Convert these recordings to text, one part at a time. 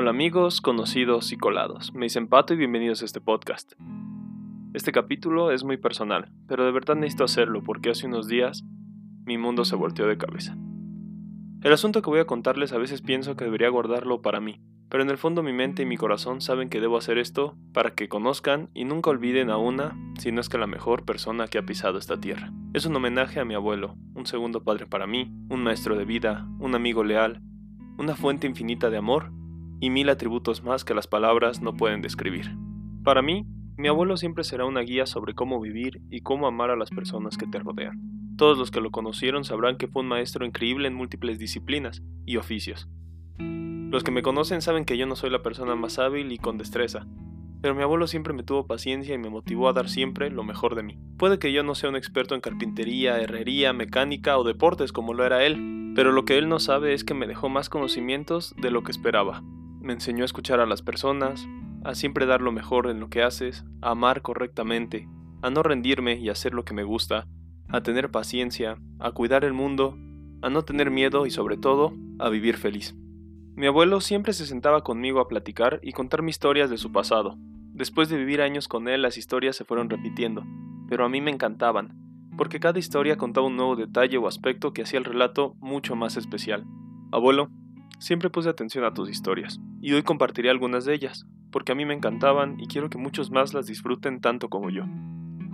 Hola amigos, conocidos y colados. Me dicen Pato y bienvenidos a este podcast. Este capítulo es muy personal, pero de verdad necesito hacerlo porque hace unos días mi mundo se volteó de cabeza. El asunto que voy a contarles a veces pienso que debería guardarlo para mí, pero en el fondo mi mente y mi corazón saben que debo hacer esto para que conozcan y nunca olviden a una, si no es que la mejor persona que ha pisado esta tierra. Es un homenaje a mi abuelo, un segundo padre para mí, un maestro de vida, un amigo leal, una fuente infinita de amor y mil atributos más que las palabras no pueden describir. Para mí, mi abuelo siempre será una guía sobre cómo vivir y cómo amar a las personas que te rodean. Todos los que lo conocieron sabrán que fue un maestro increíble en múltiples disciplinas y oficios. Los que me conocen saben que yo no soy la persona más hábil y con destreza, pero mi abuelo siempre me tuvo paciencia y me motivó a dar siempre lo mejor de mí. Puede que yo no sea un experto en carpintería, herrería, mecánica o deportes como lo era él, pero lo que él no sabe es que me dejó más conocimientos de lo que esperaba. Me enseñó a escuchar a las personas, a siempre dar lo mejor en lo que haces, a amar correctamente, a no rendirme y hacer lo que me gusta, a tener paciencia, a cuidar el mundo, a no tener miedo y sobre todo, a vivir feliz. Mi abuelo siempre se sentaba conmigo a platicar y contarme historias de su pasado. Después de vivir años con él las historias se fueron repitiendo, pero a mí me encantaban, porque cada historia contaba un nuevo detalle o aspecto que hacía el relato mucho más especial. Abuelo, Siempre puse atención a tus historias, y hoy compartiré algunas de ellas, porque a mí me encantaban y quiero que muchos más las disfruten tanto como yo.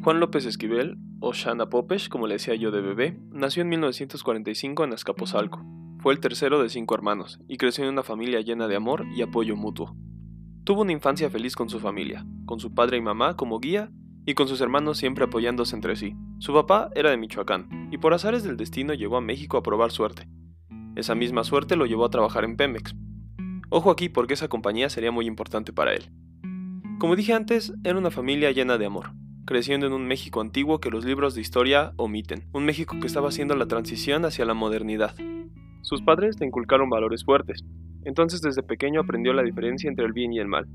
Juan López Esquivel, o Shana Popesh, como le decía yo de bebé, nació en 1945 en Azcapotzalco. Fue el tercero de cinco hermanos, y creció en una familia llena de amor y apoyo mutuo. Tuvo una infancia feliz con su familia, con su padre y mamá como guía, y con sus hermanos siempre apoyándose entre sí. Su papá era de Michoacán, y por azares del destino llegó a México a probar suerte, esa misma suerte lo llevó a trabajar en Pemex. Ojo aquí porque esa compañía sería muy importante para él. Como dije antes, era una familia llena de amor, creciendo en un México antiguo que los libros de historia omiten, un México que estaba haciendo la transición hacia la modernidad. Sus padres le inculcaron valores fuertes, entonces desde pequeño aprendió la diferencia entre el bien y el mal.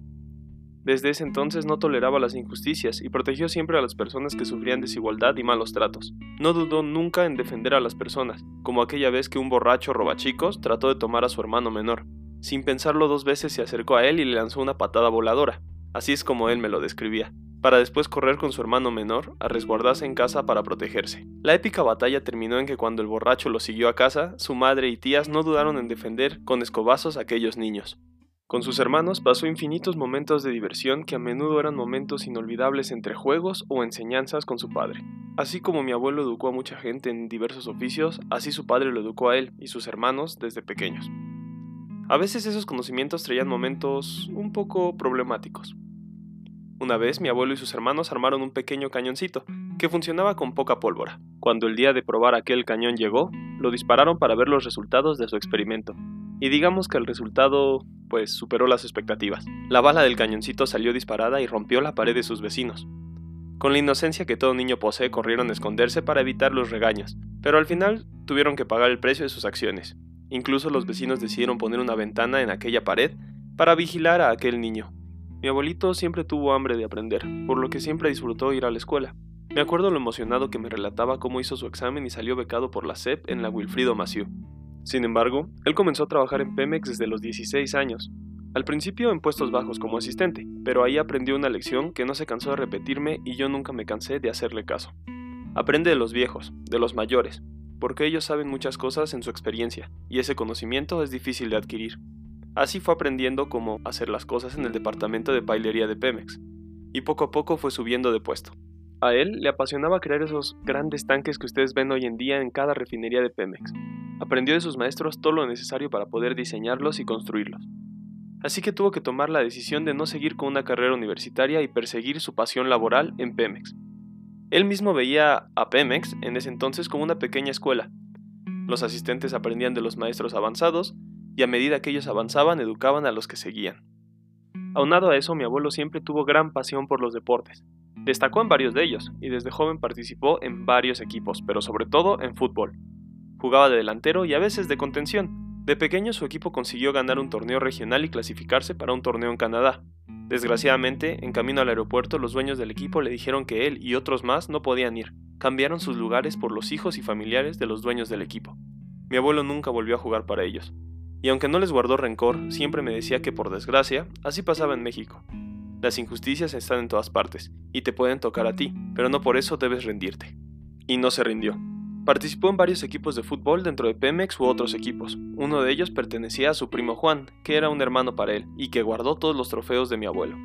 Desde ese entonces no toleraba las injusticias y protegió siempre a las personas que sufrían desigualdad y malos tratos. No dudó nunca en defender a las personas, como aquella vez que un borracho robachicos trató de tomar a su hermano menor. Sin pensarlo dos veces se acercó a él y le lanzó una patada voladora. Así es como él me lo describía para después correr con su hermano menor a resguardarse en casa para protegerse. La épica batalla terminó en que cuando el borracho lo siguió a casa, su madre y tías no dudaron en defender con escobazos a aquellos niños. Con sus hermanos pasó infinitos momentos de diversión que a menudo eran momentos inolvidables entre juegos o enseñanzas con su padre. Así como mi abuelo educó a mucha gente en diversos oficios, así su padre lo educó a él y sus hermanos desde pequeños. A veces esos conocimientos traían momentos un poco problemáticos. Una vez mi abuelo y sus hermanos armaron un pequeño cañoncito que funcionaba con poca pólvora. Cuando el día de probar aquel cañón llegó, lo dispararon para ver los resultados de su experimento. Y digamos que el resultado pues superó las expectativas. La bala del cañoncito salió disparada y rompió la pared de sus vecinos. Con la inocencia que todo niño posee corrieron a esconderse para evitar los regaños, pero al final tuvieron que pagar el precio de sus acciones. Incluso los vecinos decidieron poner una ventana en aquella pared para vigilar a aquel niño. Mi abuelito siempre tuvo hambre de aprender, por lo que siempre disfrutó ir a la escuela. Me acuerdo lo emocionado que me relataba cómo hizo su examen y salió becado por la SEP en la Wilfrido Maciú. Sin embargo, él comenzó a trabajar en Pemex desde los 16 años, al principio en puestos bajos como asistente, pero ahí aprendió una lección que no se cansó de repetirme y yo nunca me cansé de hacerle caso. Aprende de los viejos, de los mayores, porque ellos saben muchas cosas en su experiencia, y ese conocimiento es difícil de adquirir. Así fue aprendiendo cómo hacer las cosas en el departamento de pailería de Pemex, y poco a poco fue subiendo de puesto. A él le apasionaba crear esos grandes tanques que ustedes ven hoy en día en cada refinería de Pemex, Aprendió de sus maestros todo lo necesario para poder diseñarlos y construirlos. Así que tuvo que tomar la decisión de no seguir con una carrera universitaria y perseguir su pasión laboral en Pemex. Él mismo veía a Pemex en ese entonces como una pequeña escuela. Los asistentes aprendían de los maestros avanzados y a medida que ellos avanzaban educaban a los que seguían. Aunado a eso, mi abuelo siempre tuvo gran pasión por los deportes. Destacó en varios de ellos y desde joven participó en varios equipos, pero sobre todo en fútbol. Jugaba de delantero y a veces de contención. De pequeño su equipo consiguió ganar un torneo regional y clasificarse para un torneo en Canadá. Desgraciadamente, en camino al aeropuerto, los dueños del equipo le dijeron que él y otros más no podían ir. Cambiaron sus lugares por los hijos y familiares de los dueños del equipo. Mi abuelo nunca volvió a jugar para ellos. Y aunque no les guardó rencor, siempre me decía que por desgracia, así pasaba en México. Las injusticias están en todas partes, y te pueden tocar a ti, pero no por eso debes rendirte. Y no se rindió. Participó en varios equipos de fútbol dentro de Pemex u otros equipos. Uno de ellos pertenecía a su primo Juan, que era un hermano para él, y que guardó todos los trofeos de mi abuelo.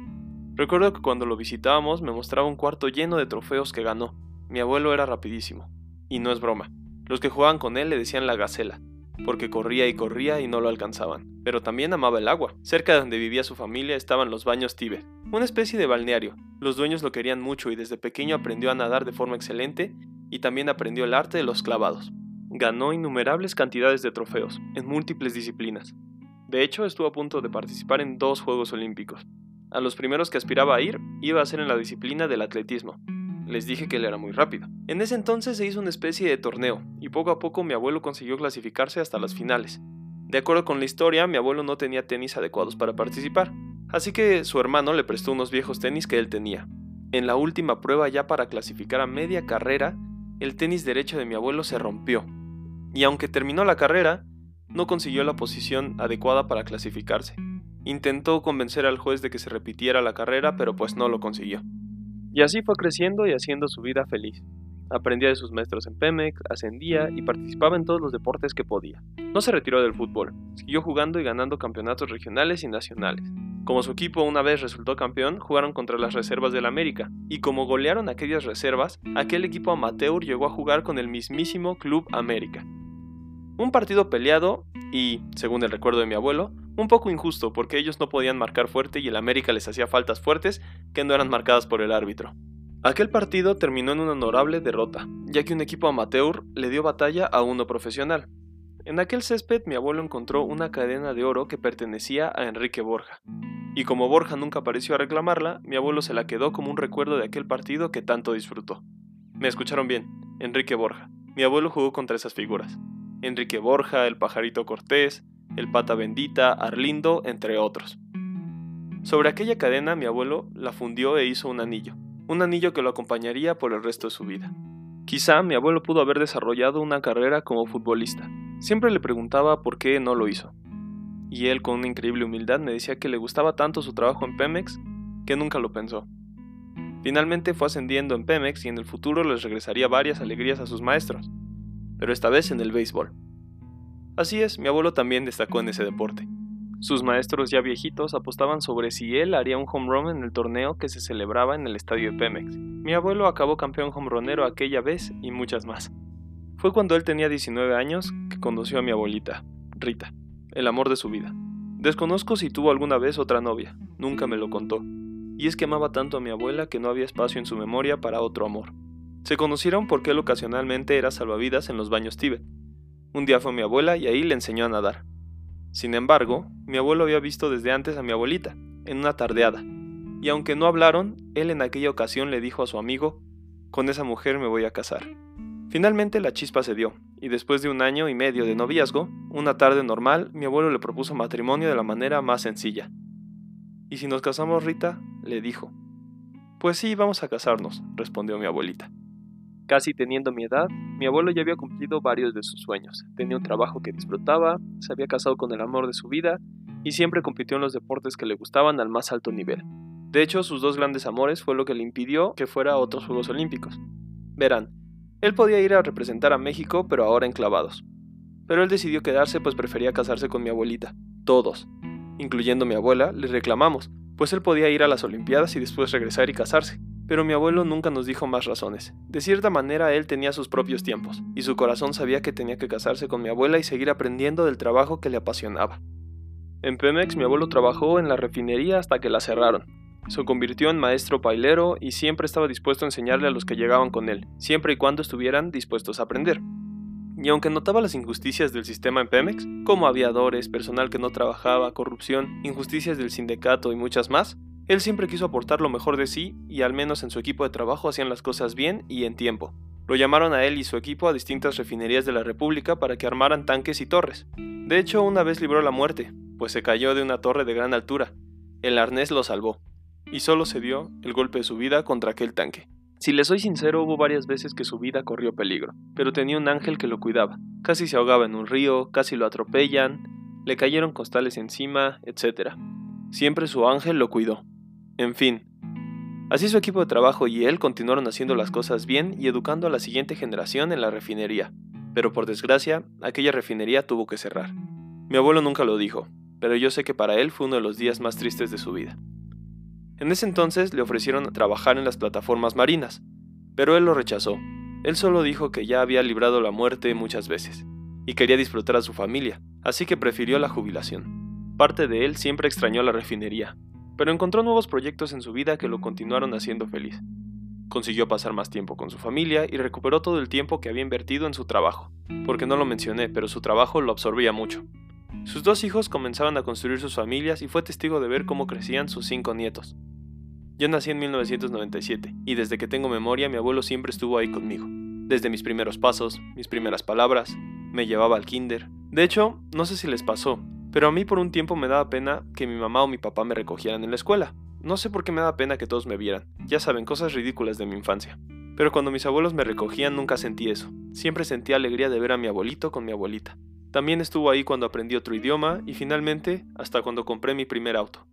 Recuerdo que cuando lo visitábamos me mostraba un cuarto lleno de trofeos que ganó. Mi abuelo era rapidísimo. Y no es broma. Los que jugaban con él le decían la gacela, porque corría y corría y no lo alcanzaban. Pero también amaba el agua. Cerca de donde vivía su familia estaban los baños Tíbet, una especie de balneario. Los dueños lo querían mucho y desde pequeño aprendió a nadar de forma excelente y también aprendió el arte de los clavados. Ganó innumerables cantidades de trofeos, en múltiples disciplinas. De hecho, estuvo a punto de participar en dos Juegos Olímpicos, a los primeros que aspiraba a ir iba a ser en la disciplina del atletismo. Les dije que él era muy rápido. En ese entonces se hizo una especie de torneo, y poco a poco mi abuelo consiguió clasificarse hasta las finales. De acuerdo con la historia, mi abuelo no tenía tenis adecuados para participar, así que su hermano le prestó unos viejos tenis que él tenía. En la última prueba ya para clasificar a media carrera, el tenis derecho de mi abuelo se rompió, y aunque terminó la carrera, no consiguió la posición adecuada para clasificarse. Intentó convencer al juez de que se repitiera la carrera, pero pues no lo consiguió. Y así fue creciendo y haciendo su vida feliz. Aprendía de sus maestros en Pemex, ascendía y participaba en todos los deportes que podía. No se retiró del fútbol, siguió jugando y ganando campeonatos regionales y nacionales. Como su equipo una vez resultó campeón, jugaron contra las reservas del América, y como golearon aquellas reservas, aquel equipo amateur llegó a jugar con el mismísimo Club América. Un partido peleado y, según el recuerdo de mi abuelo, un poco injusto porque ellos no podían marcar fuerte y el América les hacía faltas fuertes que no eran marcadas por el árbitro. Aquel partido terminó en una honorable derrota, ya que un equipo amateur le dio batalla a uno profesional. En aquel césped mi abuelo encontró una cadena de oro que pertenecía a Enrique Borja. Y como Borja nunca apareció a reclamarla, mi abuelo se la quedó como un recuerdo de aquel partido que tanto disfrutó. Me escucharon bien, Enrique Borja. Mi abuelo jugó contra esas figuras. Enrique Borja, el pajarito Cortés, el Pata Bendita, Arlindo, entre otros. Sobre aquella cadena mi abuelo la fundió e hizo un anillo, un anillo que lo acompañaría por el resto de su vida. Quizá mi abuelo pudo haber desarrollado una carrera como futbolista. Siempre le preguntaba por qué no lo hizo. Y él con una increíble humildad me decía que le gustaba tanto su trabajo en Pemex que nunca lo pensó. Finalmente fue ascendiendo en Pemex y en el futuro les regresaría varias alegrías a sus maestros, pero esta vez en el béisbol. Así es, mi abuelo también destacó en ese deporte. Sus maestros ya viejitos apostaban sobre si él haría un home run en el torneo que se celebraba en el estadio de Pemex. Mi abuelo acabó campeón home runero aquella vez y muchas más. Fue cuando él tenía 19 años que conoció a mi abuelita, Rita, el amor de su vida. Desconozco si tuvo alguna vez otra novia, nunca me lo contó. Y es que amaba tanto a mi abuela que no había espacio en su memoria para otro amor. Se conocieron porque él ocasionalmente era salvavidas en los baños Tíbet, un día fue mi abuela y ahí le enseñó a nadar. Sin embargo, mi abuelo había visto desde antes a mi abuelita, en una tardeada, y aunque no hablaron, él en aquella ocasión le dijo a su amigo, con esa mujer me voy a casar. Finalmente la chispa se dio, y después de un año y medio de noviazgo, una tarde normal, mi abuelo le propuso matrimonio de la manera más sencilla. ¿Y si nos casamos, Rita? le dijo. Pues sí, vamos a casarnos, respondió mi abuelita. Casi teniendo mi edad, mi abuelo ya había cumplido varios de sus sueños. Tenía un trabajo que disfrutaba, se había casado con el amor de su vida y siempre compitió en los deportes que le gustaban al más alto nivel. De hecho, sus dos grandes amores fue lo que le impidió que fuera a otros Juegos Olímpicos. Verán, él podía ir a representar a México, pero ahora enclavados. Pero él decidió quedarse pues prefería casarse con mi abuelita. Todos, incluyendo mi abuela, le reclamamos, pues él podía ir a las Olimpiadas y después regresar y casarse. Pero mi abuelo nunca nos dijo más razones. De cierta manera él tenía sus propios tiempos, y su corazón sabía que tenía que casarse con mi abuela y seguir aprendiendo del trabajo que le apasionaba. En Pemex mi abuelo trabajó en la refinería hasta que la cerraron. Se convirtió en maestro pailero y siempre estaba dispuesto a enseñarle a los que llegaban con él, siempre y cuando estuvieran dispuestos a aprender. Y aunque notaba las injusticias del sistema en Pemex, como aviadores, personal que no trabajaba, corrupción, injusticias del sindicato y muchas más, él siempre quiso aportar lo mejor de sí y al menos en su equipo de trabajo hacían las cosas bien y en tiempo. Lo llamaron a él y su equipo a distintas refinerías de la República para que armaran tanques y torres. De hecho, una vez libró la muerte, pues se cayó de una torre de gran altura. El arnés lo salvó, y solo se dio el golpe de su vida contra aquel tanque. Si le soy sincero, hubo varias veces que su vida corrió peligro, pero tenía un ángel que lo cuidaba. Casi se ahogaba en un río, casi lo atropellan, le cayeron costales encima, etc. Siempre su ángel lo cuidó. En fin, así su equipo de trabajo y él continuaron haciendo las cosas bien y educando a la siguiente generación en la refinería, pero por desgracia, aquella refinería tuvo que cerrar. Mi abuelo nunca lo dijo, pero yo sé que para él fue uno de los días más tristes de su vida. En ese entonces le ofrecieron trabajar en las plataformas marinas, pero él lo rechazó. Él solo dijo que ya había librado la muerte muchas veces, y quería disfrutar a su familia, así que prefirió la jubilación. Parte de él siempre extrañó la refinería, pero encontró nuevos proyectos en su vida que lo continuaron haciendo feliz. Consiguió pasar más tiempo con su familia y recuperó todo el tiempo que había invertido en su trabajo, porque no lo mencioné, pero su trabajo lo absorbía mucho. Sus dos hijos comenzaban a construir sus familias y fue testigo de ver cómo crecían sus cinco nietos. Yo nací en 1997 y desde que tengo memoria mi abuelo siempre estuvo ahí conmigo. Desde mis primeros pasos, mis primeras palabras, me llevaba al kinder. De hecho, no sé si les pasó, pero a mí por un tiempo me daba pena que mi mamá o mi papá me recogieran en la escuela. No sé por qué me daba pena que todos me vieran. Ya saben, cosas ridículas de mi infancia. Pero cuando mis abuelos me recogían nunca sentí eso. Siempre sentí alegría de ver a mi abuelito con mi abuelita. También estuvo ahí cuando aprendí otro idioma y finalmente hasta cuando compré mi primer auto.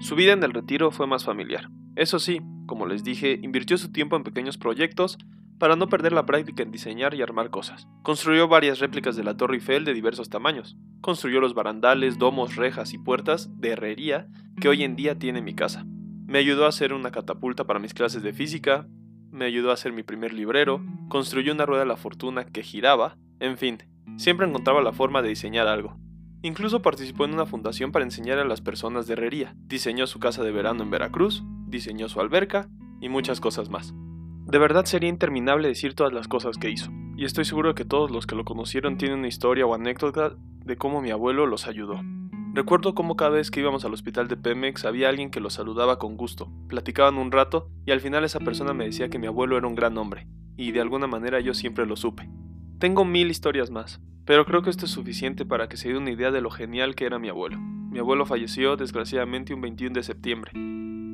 Su vida en el retiro fue más familiar. Eso sí, como les dije, invirtió su tiempo en pequeños proyectos para no perder la práctica en diseñar y armar cosas. Construyó varias réplicas de la Torre Eiffel de diversos tamaños. Construyó los barandales, domos, rejas y puertas de herrería que hoy en día tiene mi casa. Me ayudó a hacer una catapulta para mis clases de física, me ayudó a hacer mi primer librero, construyó una rueda de la fortuna que giraba, en fin, siempre encontraba la forma de diseñar algo. Incluso participó en una fundación para enseñar a las personas de herrería, diseñó su casa de verano en Veracruz, diseñó su alberca y muchas cosas más. De verdad sería interminable decir todas las cosas que hizo, y estoy seguro que todos los que lo conocieron tienen una historia o anécdota de cómo mi abuelo los ayudó. Recuerdo cómo cada vez que íbamos al hospital de Pemex había alguien que los saludaba con gusto, platicaban un rato y al final esa persona me decía que mi abuelo era un gran hombre, y de alguna manera yo siempre lo supe. Tengo mil historias más, pero creo que esto es suficiente para que se dé una idea de lo genial que era mi abuelo. Mi abuelo falleció desgraciadamente un 21 de septiembre,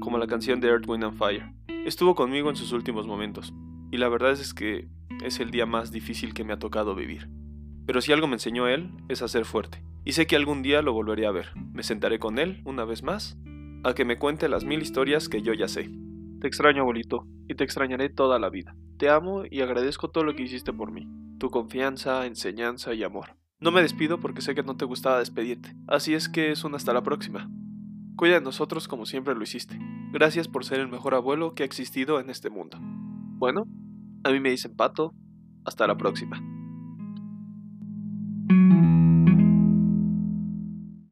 como la canción de Earth, Wind and Fire. Estuvo conmigo en sus últimos momentos, y la verdad es que es el día más difícil que me ha tocado vivir. Pero si algo me enseñó él, es a ser fuerte, y sé que algún día lo volveré a ver. Me sentaré con él, una vez más, a que me cuente las mil historias que yo ya sé. Te extraño, abuelito, y te extrañaré toda la vida. Te amo y agradezco todo lo que hiciste por mí, tu confianza, enseñanza y amor. No me despido porque sé que no te gustaba despedirte, así es que es un hasta la próxima. Cuida de nosotros como siempre lo hiciste. Gracias por ser el mejor abuelo que ha existido en este mundo. Bueno, a mí me dicen Pato. Hasta la próxima.